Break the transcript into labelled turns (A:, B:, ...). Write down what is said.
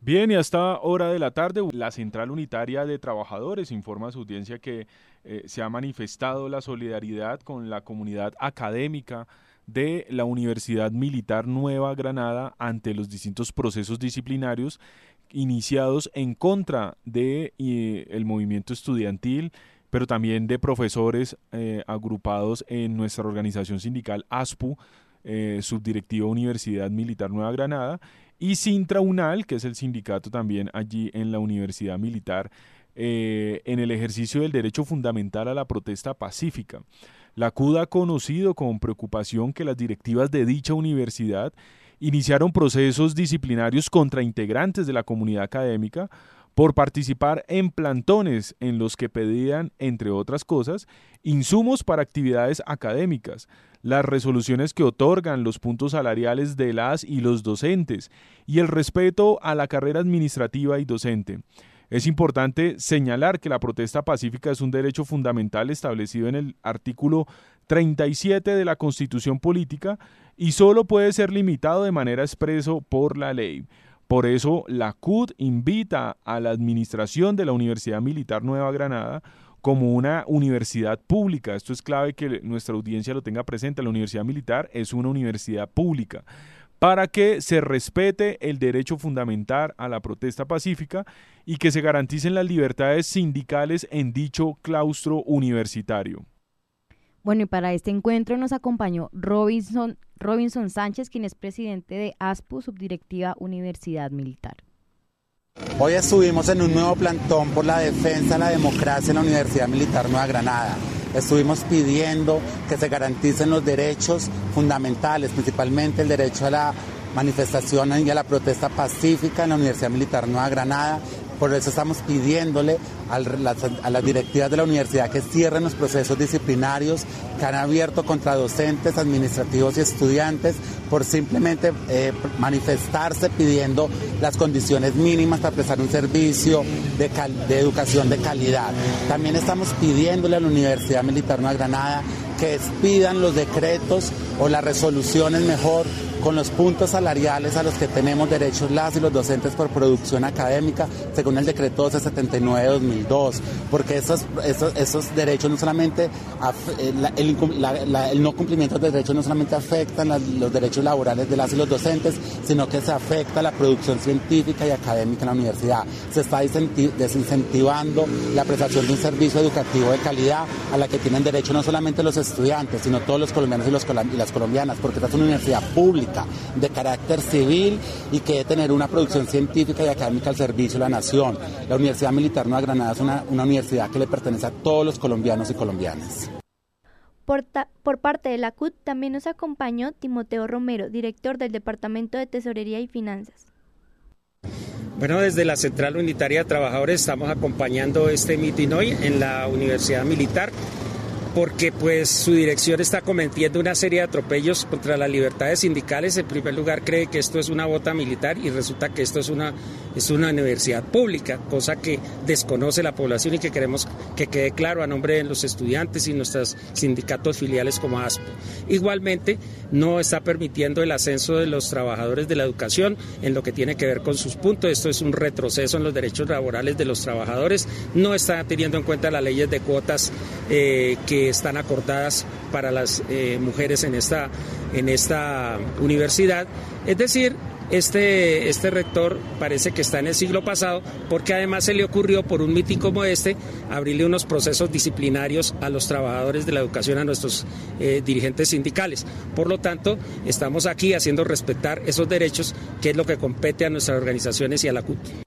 A: Bien, y hasta hora de la tarde, la Central Unitaria de Trabajadores informa a su audiencia que eh, se ha manifestado la solidaridad con la comunidad académica de la Universidad Militar Nueva Granada ante los distintos procesos disciplinarios iniciados en contra de eh, el movimiento estudiantil, pero también de profesores eh, agrupados en nuestra organización sindical ASPU, subdirectiva Universidad Militar Nueva Granada, y Sintraunal, que es el sindicato también allí en la Universidad Militar, eh, en el ejercicio del derecho fundamental a la protesta pacífica. La CUD ha conocido con preocupación que las directivas de dicha universidad iniciaron procesos disciplinarios contra integrantes de la comunidad académica por participar en plantones en los que pedían, entre otras cosas, insumos para actividades académicas, las resoluciones que otorgan los puntos salariales de las y los docentes y el respeto a la carrera administrativa y docente. Es importante señalar que la protesta pacífica es un derecho fundamental establecido en el artículo 37 de la Constitución Política y solo puede ser limitado de manera expreso por la ley. Por eso, la CUD invita a la administración de la Universidad Militar Nueva Granada como una universidad pública. Esto es clave que nuestra audiencia lo tenga presente. La Universidad Militar es una universidad pública para que se respete el derecho fundamental a la protesta pacífica y que se garanticen las libertades sindicales en dicho claustro universitario.
B: Bueno, y para este encuentro nos acompañó Robinson, Robinson Sánchez, quien es presidente de ASPU, Subdirectiva Universidad Militar.
C: Hoy estuvimos en un nuevo plantón por la defensa de la democracia en la Universidad Militar Nueva Granada. Estuvimos pidiendo que se garanticen los derechos fundamentales, principalmente el derecho a la manifestación y a la protesta pacífica en la Universidad Militar Nueva Granada por eso estamos pidiéndole a las, directivas de la universidad que cierren los procesos disciplinarios que han abierto contra docentes, administrativos y estudiantes por simplemente eh, manifestarse pidiendo las condiciones mínimas para prestar un servicio de, de educación de calidad. También estamos pidiéndole a la Universidad Militar Nueva Granada que expidan los decretos o las resoluciones mejor con los puntos salariales a los que tenemos derechos las y los docentes por producción académica, según el decreto 1279-2002, porque esos, esos, derechos no solamente, eh, el, no cumplimiento de derechos no solamente afectan los derechos laborales de las y los docentes, sino que se afecta la producción científica y académica en la universidad. Se está desincentivando la prestación de un servicio educativo de calidad a la que tienen derecho no solamente los estudiantes, sino todos los colombianos y, los, y las colombianas, porque esta es una universidad pública de carácter civil y que debe tener una producción científica y académica al servicio de la nación. La Universidad Militar Nueva Granada es una, universidad que le pertenece a todos los colombianos y colombianas.
B: Por, por, parte de la CUT también nos acompañó Timoteo Romero, director del Departamento de Tesorería y Finanzas.
D: Bueno, desde la Central Unitaria de Trabajadores estamos acompañando este mitin hoy en la Universidad Militar porque pues su dirección está cometiendo una serie de atropellos contra las libertades sindicales. En primer lugar, cree que esto es una bota militar y resulta que esto es una, es una universidad pública, cosa que desconoce la población y que queremos que quede claro a nombre de los estudiantes y nuestros sindicatos filiales como ASPO. Igualmente, no está permitiendo el ascenso de los trabajadores de la educación en lo que tiene que ver con sus puntos. Esto es un retroceso en los derechos laborales de los trabajadores. No está teniendo en cuenta las leyes de cuotas eh, están acordadas para las eh, mujeres en esta, en esta universidad. Es decir, este, este rector parece que está en el siglo pasado porque además se le ocurrió por un mitin como este abrirle unos procesos disciplinarios a los trabajadores de la educación, a nuestros eh, dirigentes sindicales. Por lo tanto, estamos aquí haciendo respetar esos derechos que es lo que compete a nuestras organizaciones y a la CUT.